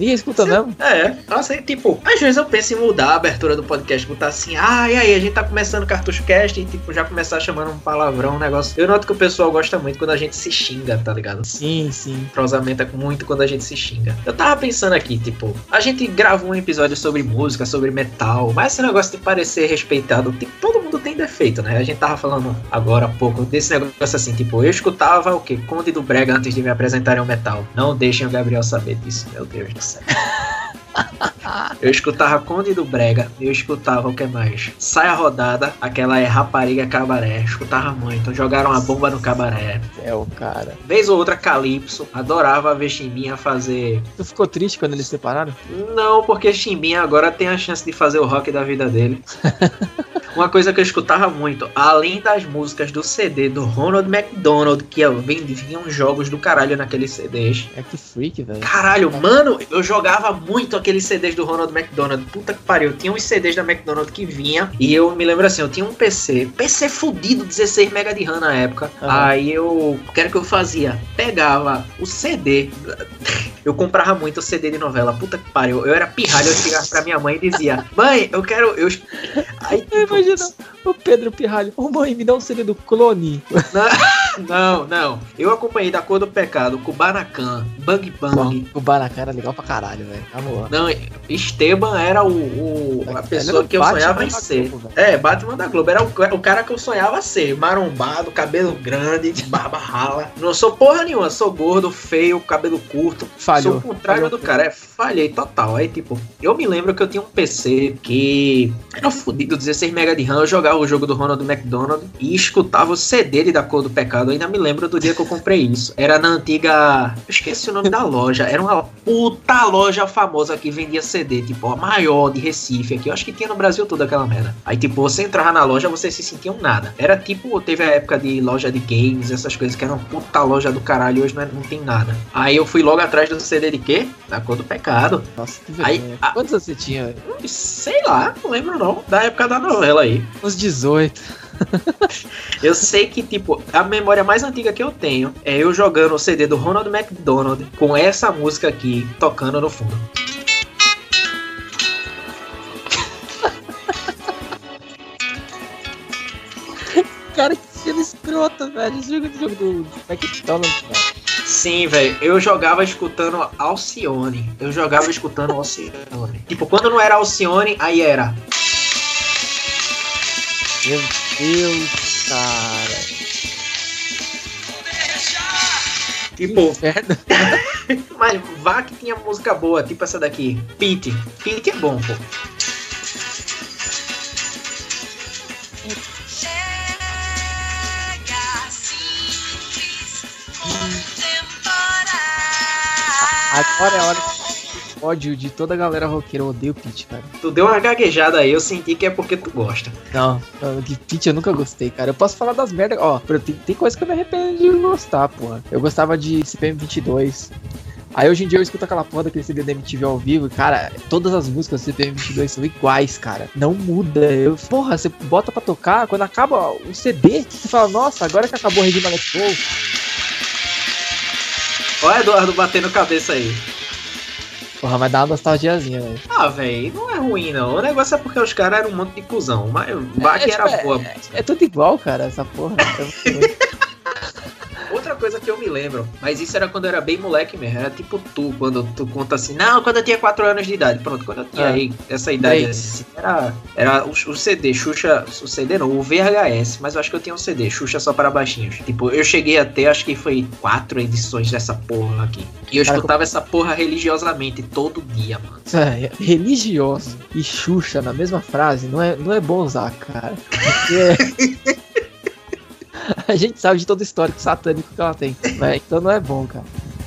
Ninguém escuta mesmo? É, nossa, e, tipo, às vezes eu penso em mudar a abertura do podcast, botar assim, ah, e aí, a gente tá começando Cartucho Cast e, tipo, já começar chamando um palavrão, um negócio. Eu noto que o pessoal gosta muito quando a gente se xinga, tá ligado? Sim, sim. Prosamenta muito quando a gente se xinga. Eu tava pensando aqui, tipo, a gente gravou um episódio sobre música, sobre metal, mas esse negócio de parecer respeitado, tipo, todo mundo tem defeito, né? A gente tava falando agora há pouco desse negócio assim, tipo, eu escutava o quê? Conde do Brega antes de me apresentarem ao metal. Não deixem o Gabriel saber disso, meu Deus do céu. Eu escutava Conde do Brega, eu escutava o que mais? Saia Rodada, aquela é Rapariga Cabaré, escutava muito. Jogaram a bomba no cabaré. É o cara. Vez ou outra Calypso, adorava ver Chimbinha fazer. Tu ficou triste quando eles se separaram? Não, porque Chimbinha agora tem a chance de fazer o rock da vida dele. Uma coisa que eu escutava muito, além das músicas do CD do Ronald McDonald, que vendiam jogos do caralho naqueles CDs. É que freak, velho. Caralho, mano, eu jogava muito aqueles CDs do Ronald McDonald. Puta que pariu. Tinha uns CDs da McDonald que vinha. E eu me lembro assim, eu tinha um PC. PC fudido, 16 MB de RAM na época. Uhum. Aí eu. O que era que eu fazia? Pegava o CD. Eu comprava muito o CD de novela. Puta que pariu. Eu era pirralho, eu chegava pra minha mãe e dizia: Mãe, eu quero. Eu... Aí, tipo, Imagina o Pedro Pirralho. Ô oh, mãe, me dá um CD do clone. Não, não. Eu acompanhei da Cor do Pecado, Kubanacan, Bang Bang. O Kubanacan era legal pra caralho, velho. Não, Esteban era o, o a pessoa que eu Batman sonhava em ser. Globo, é, Batman da Globo. Era o, o cara que eu sonhava ser. Marombado, cabelo grande, barba rala. Não sou porra nenhuma, sou gordo, feio, cabelo curto. Falhou. Sou o contrário Falhou. do cara. É, falhei total. Aí, tipo, eu me lembro que eu tinha um PC que era fodido, 16 MB de RAM. Eu jogava o jogo do Ronald McDonald e escutava o CD de Da Cor do Pecado eu ainda me lembro do dia que eu comprei isso. Era na antiga. Eu esqueci o nome da loja. Era uma puta loja famosa que vendia CD, tipo, a maior de Recife aqui. Eu acho que tinha no Brasil toda aquela merda. Aí, tipo, você entrava na loja, você se sentia um nada. Era tipo, teve a época de loja de games, essas coisas que eram puta loja do caralho. Hoje não, é, não tem nada. Aí eu fui logo atrás do CD de quê? Da cor do pecado. Nossa, que vergonha. Aí, Quantos você tinha? Sei lá, não lembro não. Da época da novela aí. Uns 18. eu sei que, tipo, a memória mais antiga que eu tenho é eu jogando o CD do Ronald McDonald com essa música aqui tocando no fundo. Cara, que cena escrota, velho. Esse jogo do jogo do McDonald's, cara. Sim, velho. Eu jogava escutando Alcione. Eu jogava escutando Alcione. Tipo, quando não era Alcione, aí era. Meu Deus, cara. Tipo, mas vá que tinha música boa, tipo essa daqui. Pete. Pete é bom, pô. Agora é a hora ódio de toda a galera roqueira. Eu odeio Pete, cara. Tu deu uma gaguejada aí, eu senti que é porque tu gosta. Não, de Pete eu nunca gostei, cara. Eu posso falar das merdas. Ó, tem, tem coisa que eu me arrependo de gostar, porra. Eu gostava de CPM 22. Aí hoje em dia eu escuto aquela porra daquele CD da MTV ao vivo e, cara, todas as músicas do CPM22 são iguais, cara. Não muda. Eu, porra, você bota pra tocar, quando acaba o CD, você fala, nossa, agora que acabou o Regina Let's Go. Olha Eduardo batendo cabeça aí. Porra, vai dar uma nostalgiazinha, velho. Ah, velho, não é ruim, não. O negócio é porque os caras eram um monte de cuzão. Mas o Bach é, era tipo, boa. É, é, tudo igual, cara, essa porra. Coisa que eu me lembro, mas isso era quando eu era bem moleque mesmo. Era tipo tu, quando tu conta assim, não, quando eu tinha 4 anos de idade. Pronto, quando eu tinha é. aí essa idade assim, era, era o, o, CD, Xuxa, o CD não, o VHS, mas eu acho que eu tinha um CD, Xuxa só para baixinhos. Tipo, eu cheguei até, acho que foi quatro edições dessa porra aqui. E eu escutava essa porra religiosamente todo dia, mano. É, religioso e Xuxa na mesma frase não é, não é bom usar, cara. Porque... a gente sabe de todo o histórico satânico que ela tem. Né? Então não é bom, cara.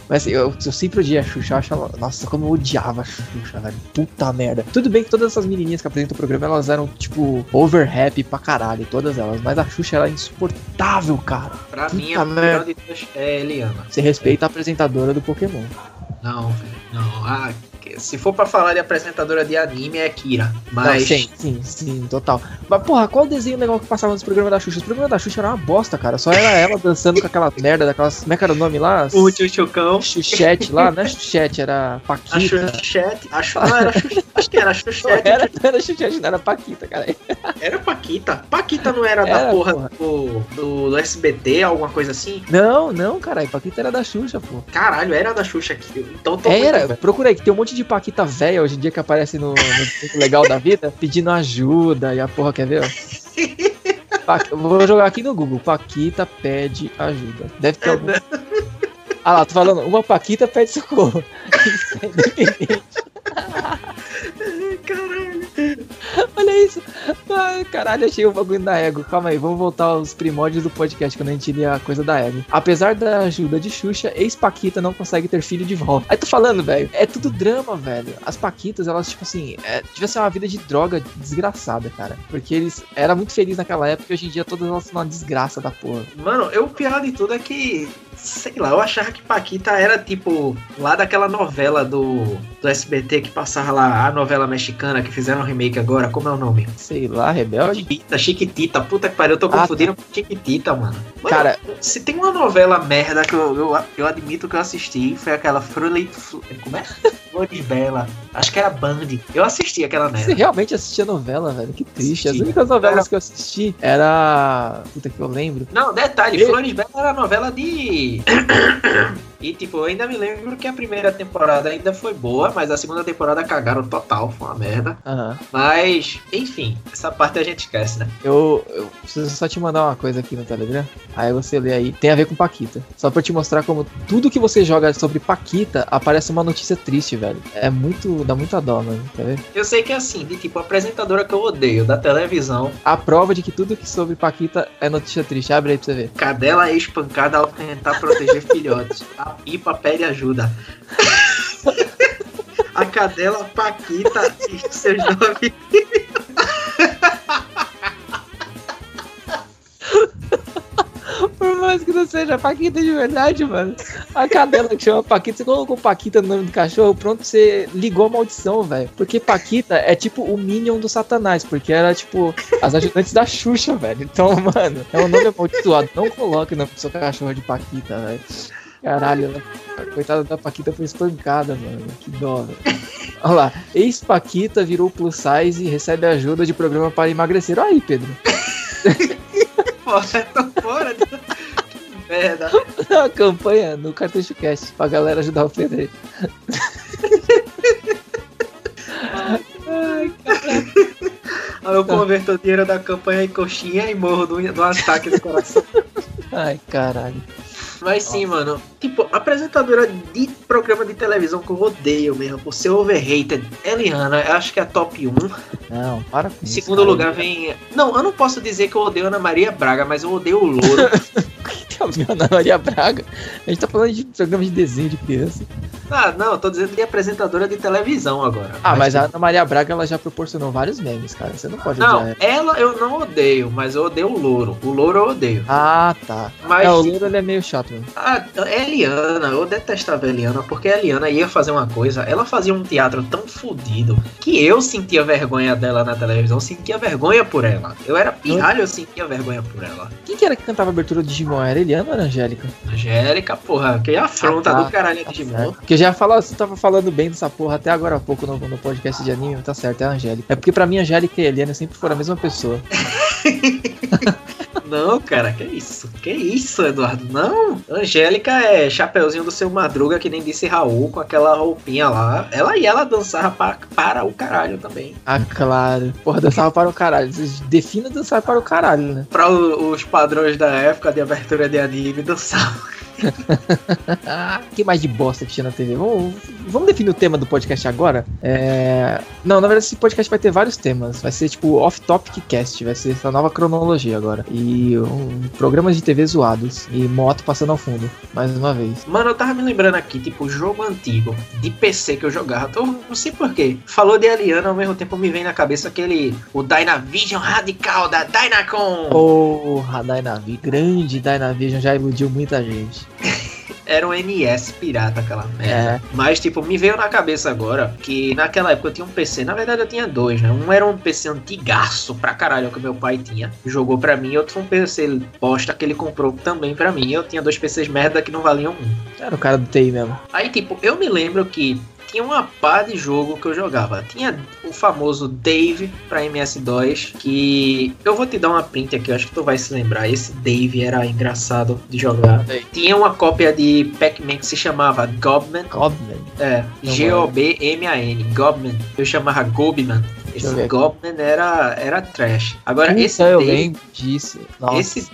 Mas assim, eu, eu sempre odiei a Xuxa, eu achava, nossa, como eu odiava a Xuxa, velho. Puta merda. Tudo bem que todas essas menininhas que apresentam o programa, elas eram, tipo, over happy pra caralho, todas elas. Mas a Xuxa era insuportável, cara. Pra Puta mim, a melhor de todas é Eliana. Você respeita é. a apresentadora do Pokémon. Não. Não. Ah, Se for pra falar de apresentadora de anime, é Kira. Mas. Não, sim, sim, sim, total. Mas, porra, qual desenho legal que passava nos programas da Xuxa? Os programas da Xuxa era uma bosta, cara. Só era ela dançando com aquela merda daquelas. Como é que era o nome lá? O Chuchucão. Xuxete lá, não é Xuxete, era Paquita. A Xuxete. Acho, não, era Xuxete. Acho que era Xuxete. Era, não era Xuxete, não era Paquita, cara. Era Paquita. Paquita não era, era da porra, porra. Do, do, do, SBT, alguma coisa assim? Não, não, caralho. Paquita era da Xuxa, pô. Caralho, era da Xuxa aqui. Então tô Era, muito... procura aí, que tem um monte de Paquita velha hoje em dia que aparece no, no Legal da Vida pedindo ajuda e a porra, quer ver? Vou jogar aqui no Google. Paquita pede ajuda. Deve ter é, algum. Ah lá, tô falando, uma Paquita pede socorro. Isso é independente. Caralho. Olha isso. Ai, caralho, achei o bagulho da ego. Calma aí, vamos voltar aos primórdios do podcast quando a gente lia a coisa da ego. Apesar da ajuda de Xuxa, ex-Paquita não consegue ter filho de volta. Aí tô falando, velho, é tudo drama, velho. As Paquitas, elas, tipo assim, é, ser uma vida de droga desgraçada, cara. Porque eles eram muito felizes naquela época e hoje em dia todas elas são uma desgraça da porra. Mano, eu, o pior de tudo é que sei lá, eu achava que Paquita era tipo lá daquela novela do, do SBT que passava lá, a novela mexicana que fizeram um remake agora, como é o nome? Sei lá, Rebelde? Chiquitita, Chiquitita, puta que pariu, eu tô ah, confundindo tá. com Chiquitita, mano. mano. Cara, se tem uma novela merda que eu, eu, eu admito que eu assisti, foi aquela Frully, como é? Flores Bela, acho que era Band, eu assisti aquela merda. Você realmente assistia novela, velho, que triste, as únicas novelas era... que eu assisti era, puta que eu lembro. Não, detalhe, e... Flores Bela era novela de Bye. E tipo, eu ainda me lembro que a primeira temporada ainda foi boa, mas a segunda temporada cagaram total, foi uma merda. Uhum. Mas, enfim, essa parte a gente esquece, né? Eu, eu, preciso só te mandar uma coisa aqui no Telegram. Aí você lê aí. Tem a ver com Paquita. Só pra te mostrar como tudo que você joga sobre Paquita aparece uma notícia triste, velho. É muito. dá muita dó, mano. Quer ver? Eu sei que é assim, de tipo, a apresentadora que eu odeio da televisão. A prova de que tudo que sobre Paquita é notícia triste. Abre aí pra você ver. Cadela é espancada ao tentar proteger filhotes. A pipa pede ajuda. A cadela Paquita e seus nove Por mais que não seja Paquita de verdade, mano. A cadela que chama Paquita, você colocou Paquita no nome do cachorro, pronto, você ligou a maldição, velho. Porque Paquita é tipo o Minion do Satanás, porque era tipo as ajudantes da Xuxa, velho. Então, mano, é um nome amaldiçoado. Não coloque o nome seu cachorro de Paquita, velho. Caralho? A coitada da Paquita foi espancada, mano. Que dó, velho. Olha lá. Ex-Paquita virou plus size e recebe ajuda de programa para emagrecer. Olha aí, Pedro. Porra, tô fora. Merda. A campanha no Cartucho Cast pra galera ajudar o Pedro aí. Ai, caralho. Aí eu converto o dinheiro da campanha em coxinha e morro do, do ataque do coração. Ai, caralho. Mas sim, mano. Tipo, apresentadora de programa de televisão que eu odeio mesmo, por ser overrated. Eliana, eu acho que é a top 1. Não, para com Em segundo isso, lugar vem. Não, eu não posso dizer que eu odeio Ana Maria Braga, mas eu odeio o Louro. que Ana Maria Braga? A gente tá falando de programa de desenho de criança. Ah, não, eu tô dizendo de apresentadora de televisão agora. Ah, mas, mas a Ana Maria Braga ela já proporcionou vários memes, cara. Você não pode Não, ela eu não odeio, mas eu odeio o Louro. O Louro eu odeio. Ah, tá. Mas, é, o Louro ele é meio chato. Né? Ah, Eliana, eu detestava a Eliana, porque a Eliana ia fazer uma coisa, ela fazia um teatro tão fodido que eu sentia vergonha dela na televisão, sentia vergonha por ela. Eu era pirralho, eu sentia vergonha por ela. Quem que era que cantava a abertura de Digimon? Era Ou era Angélica? Angélica, porra, que afronta ah, tá. do caralho Digimon. Tá que eu já falava, você tava falando bem dessa porra até agora há pouco no, no podcast de anime, tá certo, é a Angélica. É porque pra mim, Angélica e Eliana sempre foram a mesma pessoa. Não, cara, que isso? Que isso, Eduardo? Não. Angélica é chapeuzinho do seu Madruga, que nem disse Raul, com aquela roupinha lá. Ela e ela dançava para, para o caralho também. Ah, claro. Porra, dançava para o caralho. Defina dançar para o caralho, né? Para os padrões da época de abertura de anime, dançava. que mais de bosta que tinha na TV? Vamos, vamos definir o tema do podcast agora? É... Não, na verdade, esse podcast vai ter vários temas. Vai ser tipo off-topic cast, vai ser essa nova cronologia agora. E um, programas de TV zoados. E moto passando ao fundo, mais uma vez. Mano, eu tava me lembrando aqui, tipo, jogo antigo de PC que eu jogava. Eu não sei porquê. Falou de Aliana, ao mesmo tempo me vem na cabeça aquele. O Dynavision radical da Dynacon. Porra, Dynavision. Grande Dynavision já iludiu muita gente. Era um NS pirata aquela merda. É. Mas, tipo, me veio na cabeça agora que naquela época eu tinha um PC. Na verdade, eu tinha dois, né? Um era um PC antigaço pra caralho que meu pai tinha. Jogou pra mim. Outro foi um PC bosta que ele comprou também pra mim. Eu tinha dois PCs merda que não valiam um. Era o cara do TI mesmo. Aí, tipo, eu me lembro que tinha uma pá de jogo que eu jogava. Tinha o famoso Dave pra MS2, que eu vou te dar uma print aqui, eu acho que tu vai se lembrar. Esse Dave era engraçado de jogar. Sei. Tinha uma cópia de Pac-Man que se chamava Gobman. Gobman. É, G-O-B-M-A-N, Gobman. Eu chamava Gobman. Esse aqui. Gobman era, era trash. Agora, Puta, esse eu Dave, lembro disso. Nossa, Esse-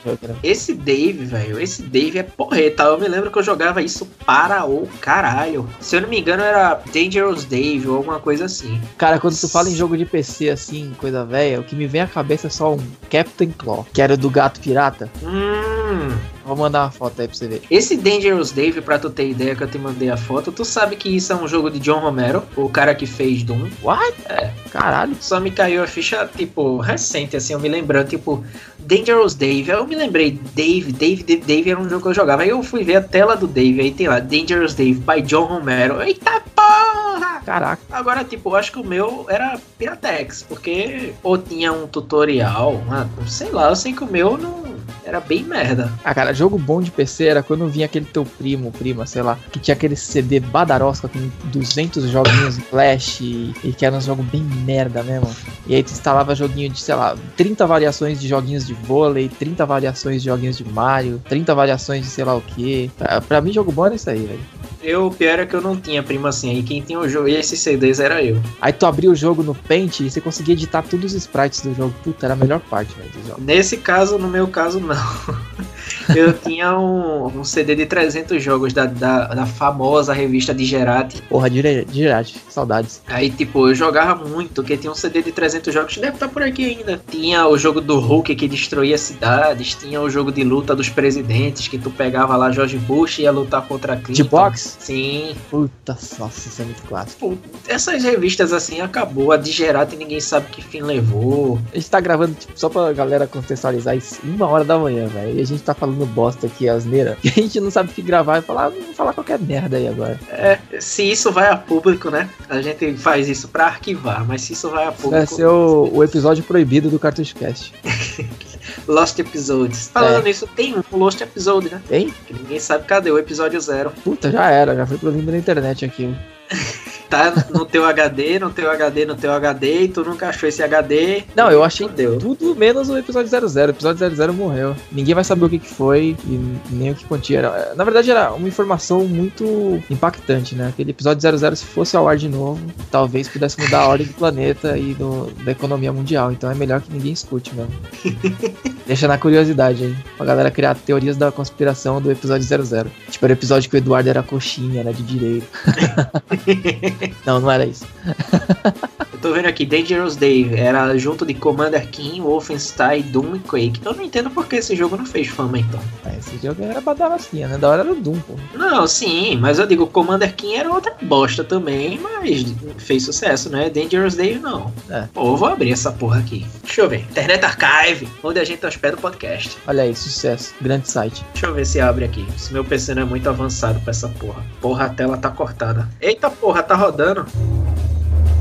esse Dave, velho, esse Dave é porreta. Eu me lembro que eu jogava isso para o caralho. Se eu não me engano, era Dangerous Dave ou alguma coisa assim. Cara, quando tu fala em jogo de PC assim, coisa velha, o que me vem à cabeça é só um Captain Claw, que era do gato pirata. Hum. Vou mandar uma foto aí pra você ver. Esse Dangerous Dave, pra tu ter ideia que eu te mandei a foto, tu sabe que isso é um jogo de John Romero, o cara que fez Doom. What? É. Caralho. Só me caiu a ficha, tipo, recente, assim, eu me lembrando, tipo, Dangerous Dave. Eu me lembrei, Dave, Dave, Dave, Dave era um jogo que eu jogava. Aí eu fui ver a tela do Dave, aí tem lá, Dangerous Dave, by John Romero. Eita porra! Caraca. Agora, tipo, eu acho que o meu era Piratex, porque ou tinha um tutorial, sei lá, eu sei que o meu não era bem merda. Ah, cara, jogo bom de PC era quando vinha aquele teu primo, prima, sei lá, que tinha aquele CD badarosca com 200 joguinhos em flash e, e que era um jogo bem merda mesmo. E aí tu instalava joguinho de, sei lá, 30 variações de joguinhos de vôlei, 30 variações de joguinhos de Mario, 30 variações de sei lá o que. Pra, pra mim, jogo bom era isso aí, velho. Eu, o pior é que eu não tinha prima assim, aí quem tinha o jogo e esses CDs era eu. Aí tu abria o jogo no Paint e você conseguia editar todos os sprites do jogo. Puta, era a melhor parte, velho, do jogo. Nesse caso, no meu caso, não. Eu tinha um, um CD de 300 jogos da, da, da famosa revista Digerati. Porra, dire- direto, saudades. Aí, tipo, eu jogava muito, porque tinha um CD de 300 jogos, deve estar por aqui ainda. Tinha o jogo do Hulk que destruía cidades, tinha o jogo de luta dos presidentes, que tu pegava lá George Bush e ia lutar contra Clinton. De box? Sim. Puta, nossa, isso é muito clássico. Pô, essas revistas assim acabou, a Digerati ninguém sabe que fim levou. A gente tá gravando, tipo, só pra galera contextualizar isso, uma hora da manhã, velho. E a gente tá falando bosta aqui, asneira. E a gente não sabe o que gravar e falar, ah, vamos falar qualquer merda aí agora. É, se isso vai a público, né? A gente faz isso pra arquivar, mas se isso vai a Vai público, ser o, o episódio proibido do Cartucho Cast. Lost Episodes. Falando nisso, tem um Lost Episode, né? Tem? Que ninguém sabe cadê o episódio zero. Puta, já era, já foi pro limbo da internet aqui. Tá no teu HD, no teu HD, no teu HD, e tu nunca achou esse HD. Não, eu achei Fudeu. tudo menos o episódio 00. O episódio 00 morreu. Ninguém vai saber o que, que foi e nem o que continha. Era- Na verdade, era uma informação muito impactante, né? Aquele episódio 00, se fosse ao ar de novo, talvez pudesse mudar a ordem do planeta e do- da economia mundial. Então é melhor que ninguém escute mesmo. Deixa na curiosidade aí, pra galera criar teorias da conspiração do episódio 00. Tipo, era o episódio que o Eduardo era coxinha, era de direito. não, não era isso. Eu tô vendo aqui, Dangerous Dave era junto de Commander King, Wolfenstein, Doom e Quake. Eu não entendo por que esse jogo não fez fama então. Ah, Esse jogo era badalacinha, né? Da hora era o Doom, pô. Não, sim, mas eu digo, Commander King era outra bosta também, mas fez sucesso, né? Dangerous Dave não. É. Pô, eu vou abrir essa porra aqui. Deixa eu ver. Internet Archive, onde a gente hospeda o podcast. Olha aí, sucesso. Grande site. Deixa eu ver se abre aqui. Se meu PC não é muito avançado pra essa porra. Porra, a tela tá cortada. Eita porra, tá rodando.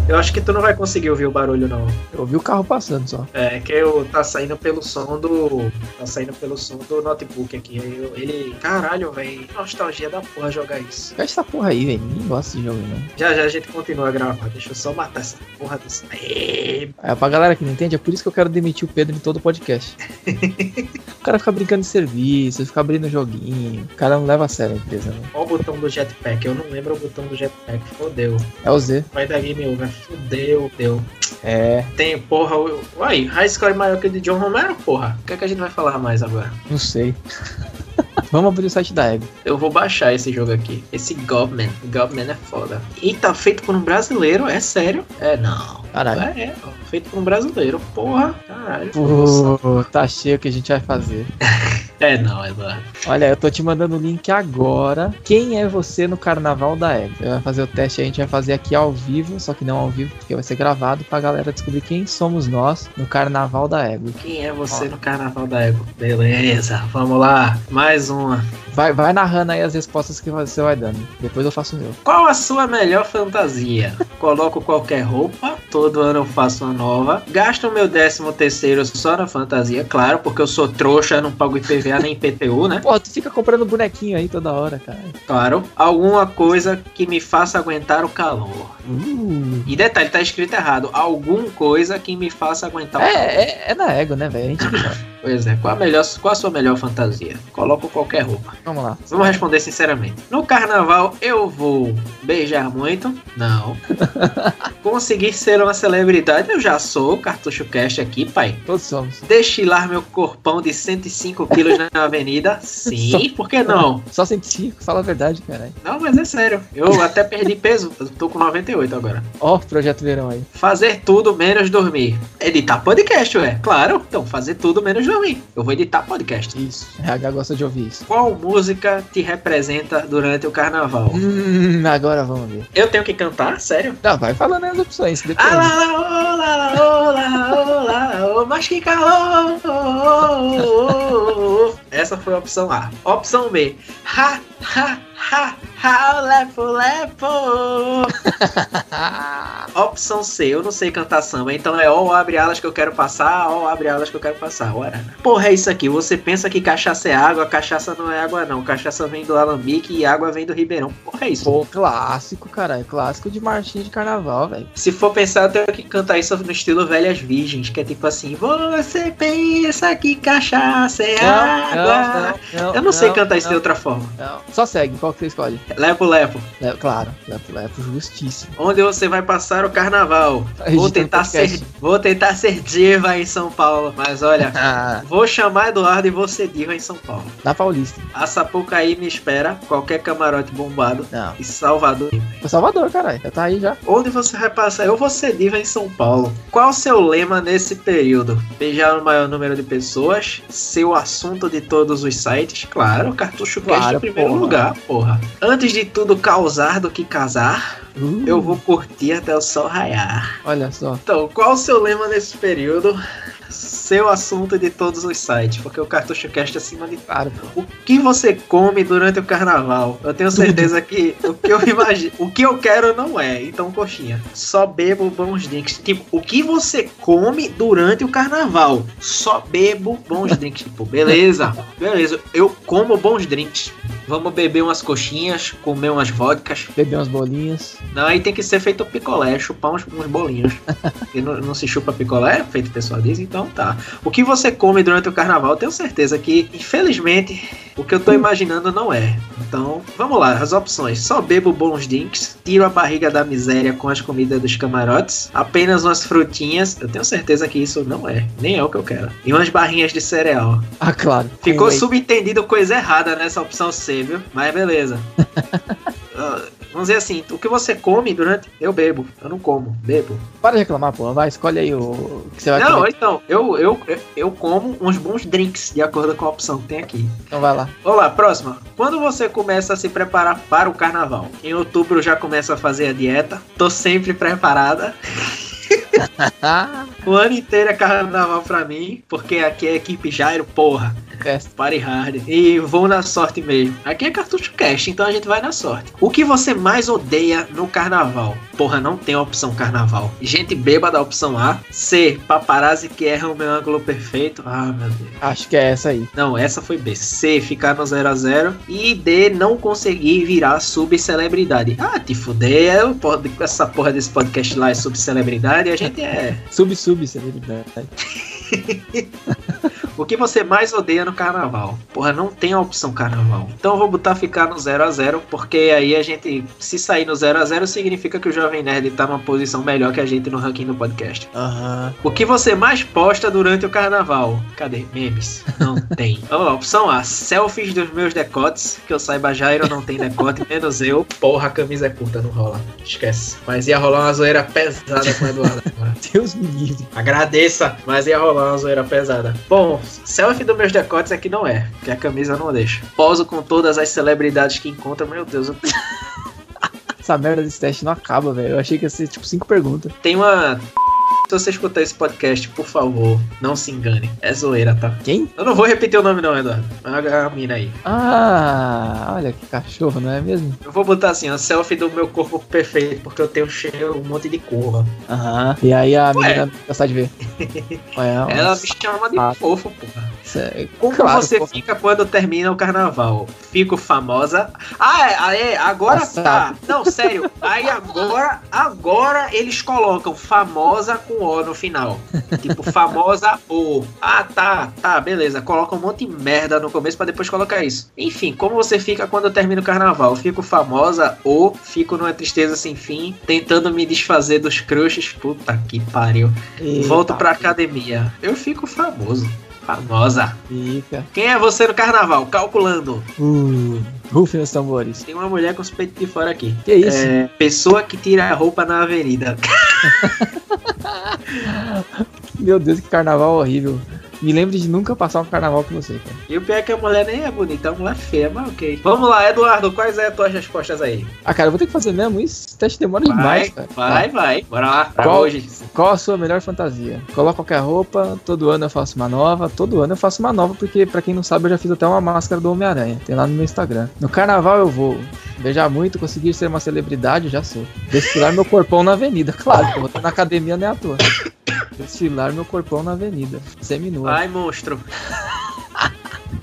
Eu acho que tu não vai conseguir ouvir o barulho, não. Eu ouvi o carro passando só. É que eu tá saindo pelo som do. Tá saindo pelo som do notebook aqui. Aí eu- ele. Caralho, velho. Nostalgia da porra jogar isso. Fecha essa porra aí, velho. Ninguém gosta desse jogo, não. Já já a gente continua a gravar. Deixa eu só matar essa porra desse. Aê, É, pra galera que não entende, é por isso que eu quero demitir o Pedro em todo podcast. o cara fica brincando de serviço, fica abrindo joguinho. O cara não leva a sério a empresa, né? Qual o botão do jetpack? Eu não lembro o botão do jetpack. Fodeu. É o Z. Vai dar game over. Fodeu, deu. É, Tem, porra. Uai, High Score maior que o de John Romero, porra. O que é que a gente vai falar mais agora? não sei. Vamos abrir o site da Ego. Eu vou baixar esse jogo aqui. Esse Gobman. Gobman é foda. E tá feito por um brasileiro, é sério? É, não. Caralho. É, ó. feito por um brasileiro. Porra, caralho. Pô, tá cheio o que a gente vai fazer. É não, Eduardo. Olha, eu tô te mandando o link agora. Quem é você no carnaval da Ego? Vai fazer o teste, a gente vai fazer aqui ao vivo, só que não ao vivo, porque vai ser gravado pra galera descobrir quem somos nós no carnaval da Ego. Quem é você no carnaval da Ego? Beleza, vamos lá. Mais uma. Vai, vai narrando aí as respostas que você vai dando. Depois eu faço o meu. Qual a sua melhor fantasia? Coloco qualquer roupa, todo ano eu faço uma nova. Gasto o meu décimo terceiro só na fantasia, claro, porque eu sou trouxa, não pago IPVA nem IPTU, né? Pô, tu fica comprando bonequinho aí toda hora, cara. Claro. Alguma coisa que me faça aguentar o calor. Uh. E detalhe, tá escrito errado. Alguma coisa que me faça aguentar o calor. É, é, é na Ego, né, velho? A gente. Pois é, qual a, melhor, qual a sua melhor fantasia? Coloco qualquer roupa. Vamos lá. Vamos responder sinceramente. No carnaval eu vou beijar muito? Não. Conseguir ser uma celebridade? Eu já sou. Cartucho Cast aqui, pai. Todos somos. Destilar meu corpão de 105 quilos na avenida? Sim, por que não? Só 105, fala a verdade, cara. Não, mas é sério. Eu até perdi peso. Eu tô com 98 agora. Ó, projeto verão aí. Fazer tudo menos dormir. Editar podcast, ué. Claro. Então, fazer tudo menos dormir. Eu vou editar podcast. Isso. RH gosta de ouvir isso. Qual música te representa durante o carnaval? Hum, agora vamos ver. Eu tenho que cantar? Sério? Não, vai falando as opções. Depende. Ah lá lá, lá lá, lá, oh, lá, oh, mas que calor! Essa foi a opção A. Opção B. Ha, ha, ha, ha, lepo, lepo. Opção C, eu não sei cantar samba, então é ó, abre alas que eu quero passar, ó, abre alas que eu quero passar. Ora. Porra, é isso aqui. Você pensa que cachaça é água, cachaça não é água, não. Cachaça vem do Alambique e água vem do Ribeirão. Porra, é isso. Pô, clássico, cara. Clássico de marchinha de carnaval, velho. Se for pensar, eu tenho que cantar isso no estilo Velhas Virgens, que é tipo assim: Você pensa que cachaça é água. eu não, sei cantar isso de outra forma. Não. Só segue, qual que você escolhe? Lepo, lepo. Le- claro, Lepo Lepo, justíssimo. Onde você vai passar o carnaval? Vou tentar ser, vou tentar ser diva em São Paulo, mas olha, Ah, vou chamar Eduardo e vou ser diva em São Paulo. na Paulista. A Sapucaí me espera, qualquer camarote bombado. Não. E Salvador. Foi Salvador, caralho. Já tá aí já. Onde você vai passar? Eu vou ser diva em São Paulo. Qual o seu lema nesse período? Beijar o maior número de pessoas? Ser o assunto de todos os sites? Claro, Cartucho Claro, em primeiro. Lugar, porra. Antes de tudo causar do que casar, Uh, eu vou curtir até o sol raiar. Olha só. Então, qual o seu lema nesse período? Seu assunto de todos os sites, porque o Cartucho Cast é acima de Claro, pô. o que você come durante o carnaval? Eu tenho certeza que o que eu imagino, o que eu quero não é. Então, coxinha, só bebo bons drinks. Tipo, o que você come durante o carnaval? Só bebo bons drinks. Tipo, beleza, beleza. Eu como bons drinks. Vamos beber umas coxinhas, comer umas vodkas. Beber umas bolinhas. Não, aí tem que ser feito picolé, chupar uns, uns bolinhos. Porque não, não se chupa picolé, feito pessoal diz, então tá. O que você come durante o carnaval, eu tenho certeza que, infelizmente, o que eu tô imaginando não é. Então, vamos lá, as opções. Só bebo bons drinks, tiro a barriga da miséria com as comidas dos camarotes, apenas umas frutinhas. Eu tenho certeza que isso não é, nem é o que eu quero. E umas barrinhas de cereal. Ah, claro. Ficou subentendido coisa errada nessa opção C, viu? Mas beleza. Ah, Vamos dizer assim, o que você come durante. Eu bebo, eu não como, bebo. Para de reclamar, pô. Vai, escolhe aí o o que você vai Não, comer. então, eu, eu, eu como uns bons drinks, de acordo com a opção que tem aqui. Então vai lá. Vamos lá, próxima. Quando você começa a se preparar para o carnaval? Em outubro já começa a fazer a dieta. Tô sempre preparada. O ano inteiro é carnaval pra mim, porque aqui é equipe Jairo, porra. Festa. Party hard. E vou na sorte mesmo. Aqui é cartucho cash, então a gente vai na sorte. O que você mais odeia no carnaval? Porra, não tem opção carnaval. Gente bêbada, opção A. C. Paparazzi que erra o meu ângulo perfeito. Ah, meu Deus. Acho que é essa aí. Não, essa foi B. C. Ficar no 0 a 0 E D. Não conseguir virar subcelebridade. Ah, te fuder. Essa porra desse podcast lá é subcelebridade. A gente é. Sub, sub, celebridade. O que você mais odeia no carnaval? Porra, não tem a opção carnaval. Então eu vou botar ficar no 0 a 0 porque aí a gente, se sair no 0 a 0 significa que o Jovem Nerd tá numa posição melhor que a gente no ranking do podcast. Aham. O que você mais posta durante o carnaval? Cadê? Memes? Não tem. Vamos lá, opção A: selfies dos meus decotes. Que eu saiba, Jairo não tem decote, menos eu. Porra, a camisa é curta, não rola. Esquece. Mas ia rolar uma zoeira pesada com o Eduardo agora. Deus me livre. Agradeça, mas ia rolar uma zoeira pesada. Bom, selfie dos meus decotes aqui não é, porque a camisa não deixa. Poso com todas as celebridades que encontro, meu Deus. eu- Essa merda desse teste não acaba, velho. Eu achei que ia ser tipo cinco perguntas. Tem uma. Se você escutar esse podcast, por favor, não se engane. É zoeira, tá? Quem? Eu não vou repetir o nome não, Eduardo. A, a mina aí. Ah, olha que cachorro, não é mesmo? Eu vou botar assim, a selfie do meu corpo perfeito, porque eu tenho cheio um monte de curva. Aham. E aí a Ué. menina gostar de ver. Ué, Ela me chama de Ah. fofo, porra. Como Como você fica quando termina o carnaval? Fico famosa. Ah, é, ah, é agora tá. Não, sério. Aí agora, agora eles colocam famosa com O no final. Tipo, famosa O. Ah, tá, tá, beleza. Coloca um monte de merda no começo pra depois colocar isso. Enfim, como você fica quando termina o carnaval? Fico famosa ou fico numa tristeza sem fim, tentando me desfazer dos crushes. Puta que pariu. Volto pra academia. Eu fico famoso. Famosa. Fica. Quem é você no carnaval? Calculando. Uh, rufem os tambores. Tem uma mulher com os peitos de fora aqui. Que isso? É, pessoa que tira a roupa na avenida. Meu Deus, que carnaval horrível. Me lembre de nunca passar um carnaval com você, cara. E o pior é que a mulher nem é bonita, é uma mulher feia, mas ok. Vamos lá, Eduardo, quais é as tuas respostas aí? Ah, cara, eu vou ter que fazer mesmo isso. Esse teste demora demais, Vai, cara. vai, vai. Bora lá. Qual- hoje. Qual a sua melhor fantasia? Coloca qualquer roupa, todo ano eu faço uma nova, todo ano eu faço uma nova, porque pra quem não sabe eu já fiz até uma máscara do Homem-Aranha, tem lá no meu Instagram. No carnaval eu vou beijar muito, conseguir ser uma celebridade, já sou. Desfilar meu corpão na avenida, claro, eu vou estar na academia nem à toa. Desfilar meu corpão na avenida, seminua. Vai, monstro.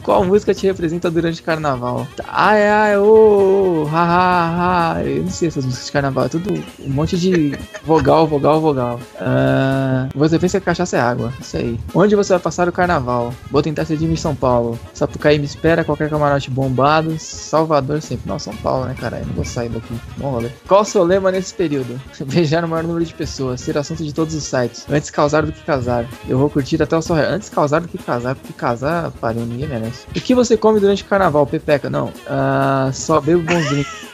Qual música te representa durante carnaval? Ai, ai, ô, ô, ha, ha, ha. Eu não sei essas músicas de carnaval, é tudo um monte de vogal, vogal, vogal. Ah, você pensa que cachaça é água, isso aí. Onde você vai passar o carnaval? Vou tentar ser de em São Paulo. Sapucaí me espera, qualquer camarote bombado. Salvador sempre. Não, São Paulo, né, caralho? Não vou sair daqui. Bom rolê. Qual o seu lema nesse período? Beijar o maior número de pessoas, ser assunto de todos os sites. Antes causar do que casar. Eu vou curtir até o sol. Antes causar do que casar, porque casar, pariu, ninguém merece. O que você come durante o carnaval, Pepeca? Não. Ah, só bebo bons drinks.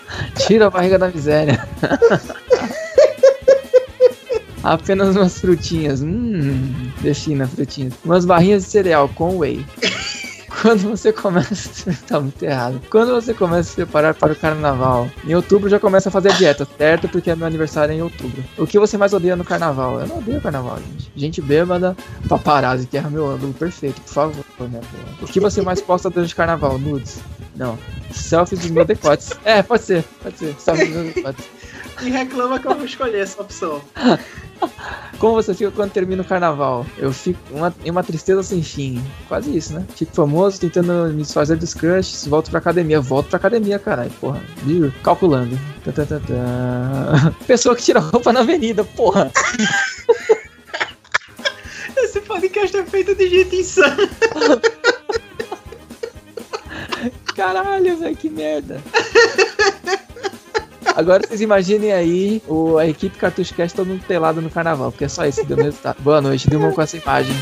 Tira a barriga da miséria. Apenas umas frutinhas. Hum, destina frutinhas. Umas barrinhas de cereal com whey. Quando você começa. tá muito errado. Quando você começa a se preparar para o carnaval? Em outubro já começa a fazer dieta, certo? Porque é meu aniversário em outubro. O que você mais odeia no carnaval? Eu não odeio carnaval, gente. Gente bêbada, paparazzi, que é meu ângulo perfeito, por favor, né? O que você mais posta durante o carnaval? Nudes? Não. Selfies dos meus decotes. É, pode ser, pode ser. Selfies dos meus decotes. E reclama que eu vou escolher essa opção. Como você fica quando termina o carnaval? Eu fico uma, em uma tristeza sem fim. Quase isso, né? Fico famoso, tentando me desfazer dos crushes, volto pra academia. Volto pra academia, caralho, porra. Viu? Calculando. Pessoa que tira roupa na avenida, porra. Esse podcast é feito de gente insana. Caralho, velho, que merda. Agora vocês imaginem aí o, a equipe Cartucho Cast todo mundo pelado no carnaval, porque é só isso que deu resultado. Boa noite, Dilma com essa imagem.